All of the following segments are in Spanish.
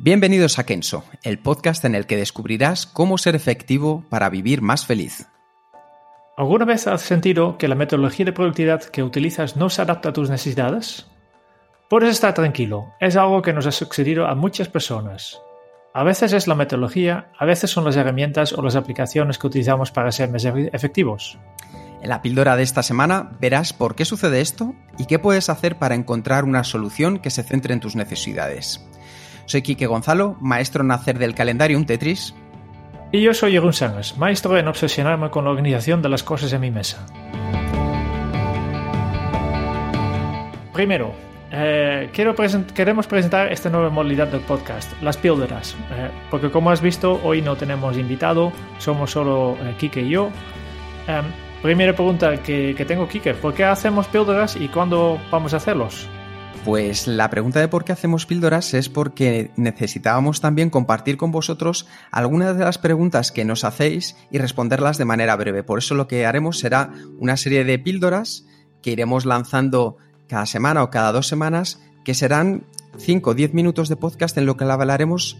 Bienvenidos a Kenso, el podcast en el que descubrirás cómo ser efectivo para vivir más feliz. ¿Alguna vez has sentido que la metodología de productividad que utilizas no se adapta a tus necesidades? Puedes estar tranquilo, es algo que nos ha sucedido a muchas personas. A veces es la metodología, a veces son las herramientas o las aplicaciones que utilizamos para ser más efectivos. En la píldora de esta semana verás por qué sucede esto y qué puedes hacer para encontrar una solución que se centre en tus necesidades. Soy Quique Gonzalo, maestro en hacer del calendario un Tetris. Y yo soy Jeroen Sánchez, maestro en obsesionarme con la organización de las cosas en mi mesa. Primero, eh, quiero queremos presentar esta nueva modalidad del podcast, las píldoras, eh, porque como has visto, hoy no tenemos invitado, somos solo eh, Kike y yo. Em, primera pregunta que, que tengo, Kike, ¿por qué hacemos píldoras y cuándo vamos a hacerlos? Pues la pregunta de por qué hacemos píldoras es porque necesitábamos también compartir con vosotros algunas de las preguntas que nos hacéis y responderlas de manera breve. Por eso lo que haremos será una serie de píldoras que iremos lanzando cada semana o cada dos semanas, que serán 5 o 10 minutos de podcast en lo que hablaremos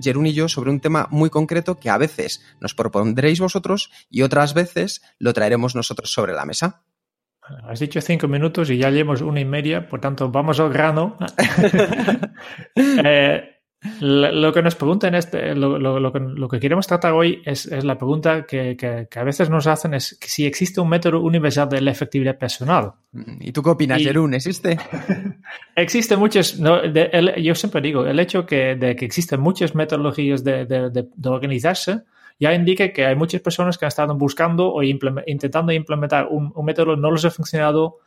Jerún y yo sobre un tema muy concreto que a veces nos propondréis vosotros y otras veces lo traeremos nosotros sobre la mesa. Has dicho cinco minutos y ya llevamos una y media, por tanto, vamos al grano. eh, lo que nos preguntan, este, lo, lo, lo, que, lo, que, queremos tratar hoy es, es la pregunta que, que, que, a veces nos hacen, es si existe un método universal de la efectividad personal. ¿Y tú qué opinas, Jerún? ¿Existe? existe muchas, no, de, el, yo siempre digo, el hecho que, de que existen muchas metodologías de, de, de, organizarse ya indica que hay muchas personas que han estado buscando o intentando implementar un, método, no les ha funcionado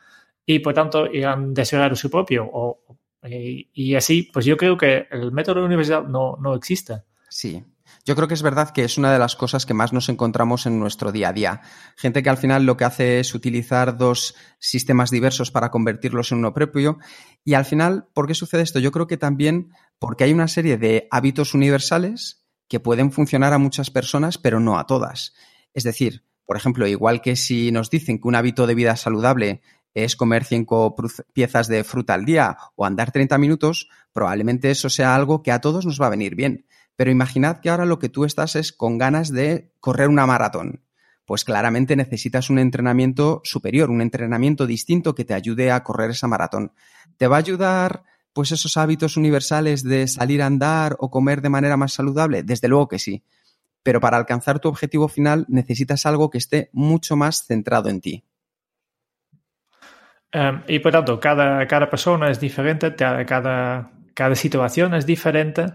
y por tanto han desarrollado su propio o y, así, pues yo creo que el método universal no, no existe. Sí. Yo creo que es verdad que es una de las cosas que más nos encontramos en nuestro día a día. Gente que al final lo que hace es utilizar dos sistemas diversos para convertirlos en uno propio. Y al final, ¿por qué sucede esto? Yo creo que también porque hay una serie de hábitos universales que pueden funcionar a muchas personas, pero no a todas. Es decir, por ejemplo, igual que si nos dicen que un hábito de vida saludable es comer cinco piezas de fruta al día o andar 30 minutos, probablemente eso sea algo que a todos nos va a venir bien. Pero imaginad que ahora lo que tú estás es con ganas de correr una maratón. Pues claramente necesitas un entrenamiento superior, un entrenamiento distinto que te ayude a correr esa maratón. ¿Te va a ayudar pues esos hábitos universales de salir a andar o comer de manera más saludable? Desde luego que sí. Pero para alcanzar tu objetivo final necesitas algo que esté mucho más centrado en ti. Um, y por tanto, cada, persona es diferente, cada situación es diferente,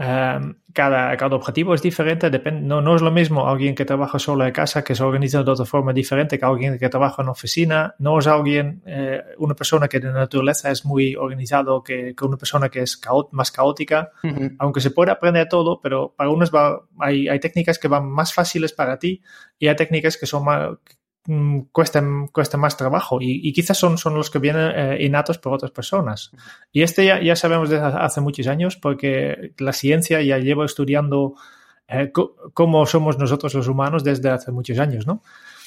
um, cada, cada objetivo es diferente. Depende, no, no es lo mismo alguien que trabaja solo en casa, que se organiza de otra forma diferente que alguien que trabaja en oficina. No es alguien, eh, una persona que de naturaleza es muy organizado que, que una persona que es caot, más caótica. Uh -huh. Aunque se puede aprender todo, pero para unos va, hay, hay técnicas que van más fáciles para ti y hay técnicas que son más cuesta, cuesta más trabajo y, y, quizás son, son los que vienen eh, innatos por otras personas. Y este ya, ya sabemos desde hace muchos años porque la ciencia ya lleva estudiando eh, cómo somos nosotros los humanos desde hace muchos años, ¿no?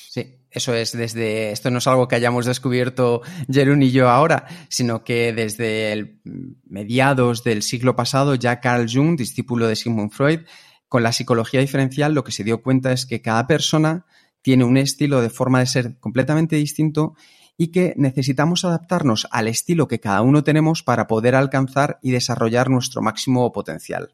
Sí, eso es desde, esto no es algo que hayamos descubierto Jerún y yo ahora, sino que desde el mediados del siglo pasado ya Carl Jung, discípulo de Sigmund Freud, con la psicología diferencial lo que se dio cuenta es que cada persona tiene un estilo de forma de ser completamente distinto y que necesitamos adaptarnos al estilo que cada uno tenemos para poder alcanzar y desarrollar nuestro máximo potencial.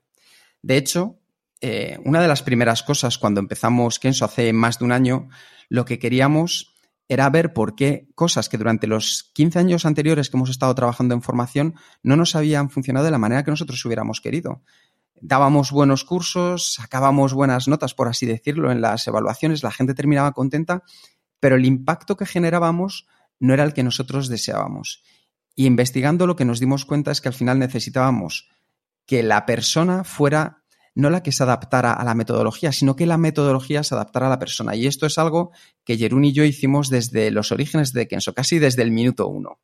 De hecho, eh, una de las primeras cosas cuando empezamos Kenso hace más de un año, lo que queríamos era ver por qué cosas que durante los 15 años anteriores que hemos estado trabajando en formación no nos habían funcionado de la manera que nosotros hubiéramos querido dábamos buenos cursos, sacábamos buenas notas, por así decirlo, en las evaluaciones, la gente terminaba contenta, pero el impacto que generábamos no era el que nosotros deseábamos. Y investigando lo que nos dimos cuenta es que al final necesitábamos que la persona fuera no la que se adaptara a la metodología, sino que la metodología se adaptara a la persona. Y esto es algo que Jerún y yo hicimos desde los orígenes de Kenso, casi desde el minuto uno.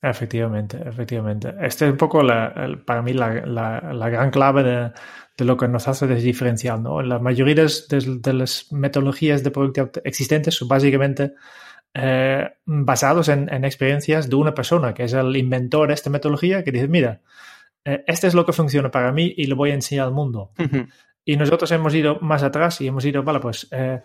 Efectivamente, efectivamente. Este es un poco para mí la, gran clave de, lo que nos hace diferencial. ¿no? La mayoría de, las metodologías de productividad existentes son básicamente eh, basados en, experiencias de una persona, que es el inventor de esta metodología, que dice, mira, eh, este es lo que funciona para mí y lo voy a enseñar al mundo. Y nosotros hemos ido más atrás y hemos ido, vale, pues, eh,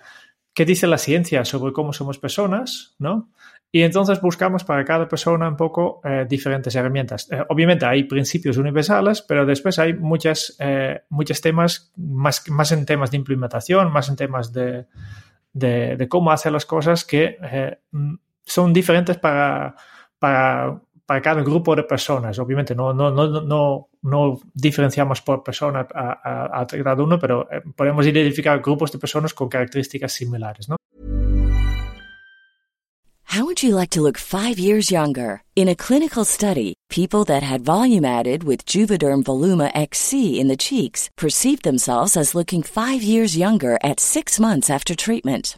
¿qué dice la ciencia sobre cómo somos personas? ¿no? Y entonces buscamos para cada persona un poco eh, diferentes herramientas. Eh, obviamente hay principios universales, pero después hay muchas, eh, muchos temas, más, más en temas de implementación, más en temas de, de, cómo hacer las cosas que mm, son diferentes para, para, para, cada grupo de personas. Obviamente no, no, no, no, no diferenciamos por persona a, a, a cada uno, pero podemos identificar grupos de personas con características similares. ¿no? How would you like to look five years younger? In a clinical study, people that had volume added with Juvederm Voluma XC in the cheeks perceived themselves as looking five years younger at six months after treatment.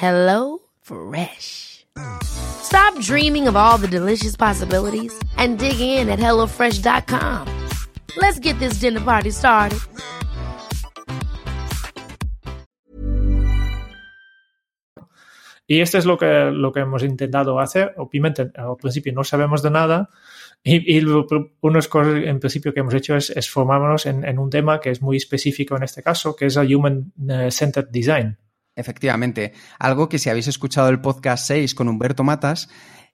Hello Fresh. Stop dreaming of all the delicious possibilities and dig in at HelloFresh.com. Let's get this dinner party started. Y esto es lo que, lo que hemos intentado hacer. Obviamente, al principio no sabemos de nada. Y, y unas cosas en principio que hemos hecho es, es formarnos en, en, un tema que es muy específico en este caso, que es el Human eh, Centered Design. Efectivamente, algo que si habéis escuchado el podcast 6 con Humberto Matas,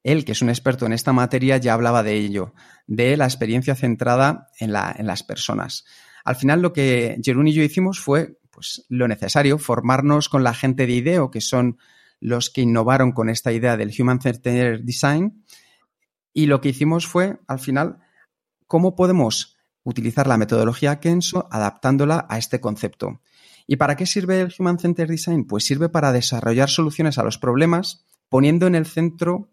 él, que es un experto en esta materia, ya hablaba de ello, de la experiencia centrada en, la, en las personas. Al final lo que Jerún y yo hicimos fue pues, lo necesario, formarnos con la gente de IDEO, que son los que innovaron con esta idea del Human Centered Design, y lo que hicimos fue, al final, cómo podemos utilizar la metodología Kenso adaptándola a este concepto. ¿Y para qué sirve el Human Centered Design? Pues sirve para desarrollar soluciones a los problemas poniendo en el centro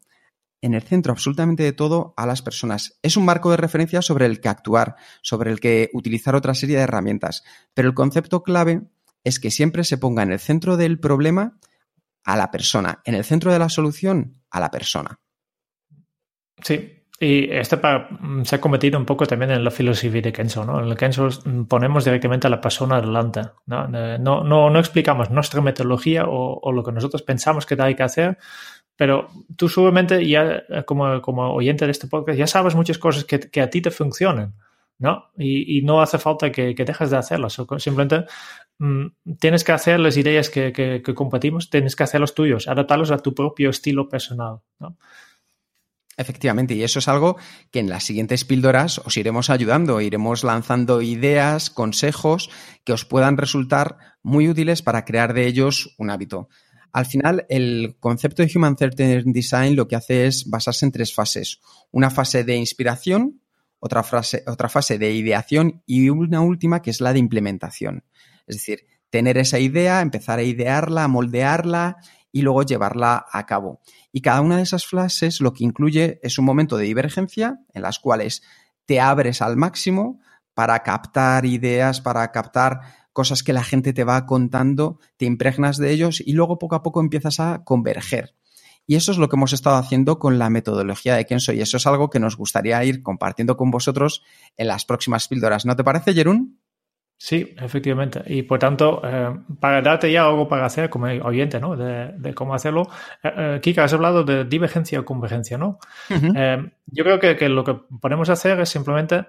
en el centro absolutamente de todo a las personas. Es un marco de referencia sobre el que actuar, sobre el que utilizar otra serie de herramientas, pero el concepto clave es que siempre se ponga en el centro del problema a la persona, en el centro de la solución a la persona. Sí, y esto mm, se ha cometido un poco también en la filosofía de Kenzo, ¿no? En el Kenzo mm, ponemos directamente a la persona adelante, ¿no? No, no, no explicamos nuestra metodología o, o, lo que nosotros pensamos que hay que hacer, pero tú seguramente ya, eh, como, como oyente de este podcast, ya sabes muchas cosas que, que a ti te funcionan, ¿no? Y, y no hace falta que, que, dejes de hacerlas, simplemente mmm, tienes que hacer las ideas que, que, compartimos, tienes que hacerlos tuyos, adaptarlos a tu propio estilo personal, ¿no? Efectivamente, y eso es algo que en las siguientes píldoras os iremos ayudando, iremos lanzando ideas, consejos que os puedan resultar muy útiles para crear de ellos un hábito. Al final, el concepto de Human Centered Design lo que hace es basarse en tres fases. Una fase de inspiración, otra, frase, otra fase de ideación y una última que es la de implementación. Es decir, tener esa idea, empezar a idearla, a moldearla y luego llevarla a cabo. Y cada una de esas fases lo que incluye es un momento de divergencia en las cuales te abres al máximo para captar ideas, para captar cosas que la gente te va contando, te impregnas de ellos y luego poco a poco empiezas a converger. Y eso es lo que hemos estado haciendo con la metodología de Kenso y eso es algo que nos gustaría ir compartiendo con vosotros en las próximas píldoras. ¿No te parece, Jerún? Sí, efectivamente. Y por tanto, eh, para darte ya algo para hacer como oyente, ¿no? De, cómo hacerlo. Eh, eh, Kika, has hablado de divergencia o convergencia, ¿no? yo creo que, lo que podemos hacer es simplemente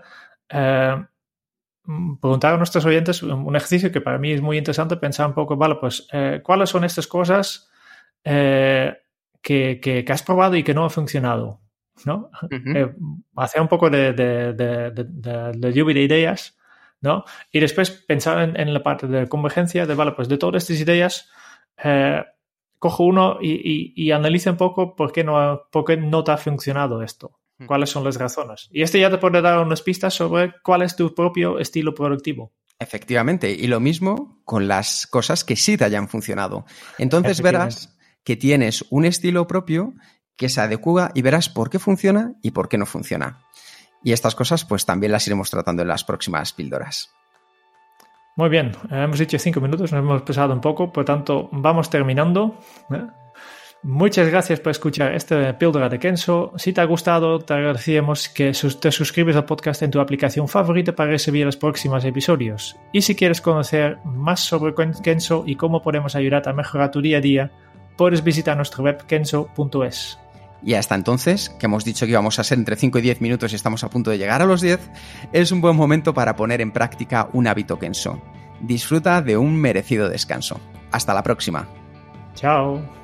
preguntar a nuestros oyentes un ejercicio que para mí es muy interesante, pensar un poco, vale, pues, ¿cuáles son estas cosas que, has probado y que no ha funcionado? ¿No? hacer un poco de, de lluvia de ideas ¿no? Y después pensar en, la parte de convergencia, de, vale, pues de todas estas ideas, eh, cojo uno y, y, analiza un poco por qué, no, por qué no te ha funcionado esto, hmm. cuáles son las razones. Y este ya te puede dar unas pistas sobre cuál es tu propio estilo productivo. Efectivamente, y lo mismo con las cosas que sí te hayan funcionado. Entonces verás que tienes un estilo propio que se adecua y verás por qué funciona y por qué no funciona. Y estas cosas pues también las iremos tratando en las próximas píldoras. Muy bien, hemos dicho cinco minutos, nos hemos pesado un poco, por tanto vamos terminando. ¿eh? Muchas gracias por escuchar esta píldora de Kenso. Si te ha gustado, te agradecemos que te suscribes al podcast en tu aplicación favorita para recibir los próximos episodios. Y si quieres conocer más sobre Kenso y cómo podemos ayudarte a mejorar tu día a día, puedes visitar nuestra web kenso.es. Y hasta entonces, que hemos dicho que íbamos a ser entre 5 y 10 minutos y estamos a punto de llegar a los 10, es un buen momento para poner en práctica un hábito Kenso. Disfruta de un merecido descanso. Hasta la próxima. Chao.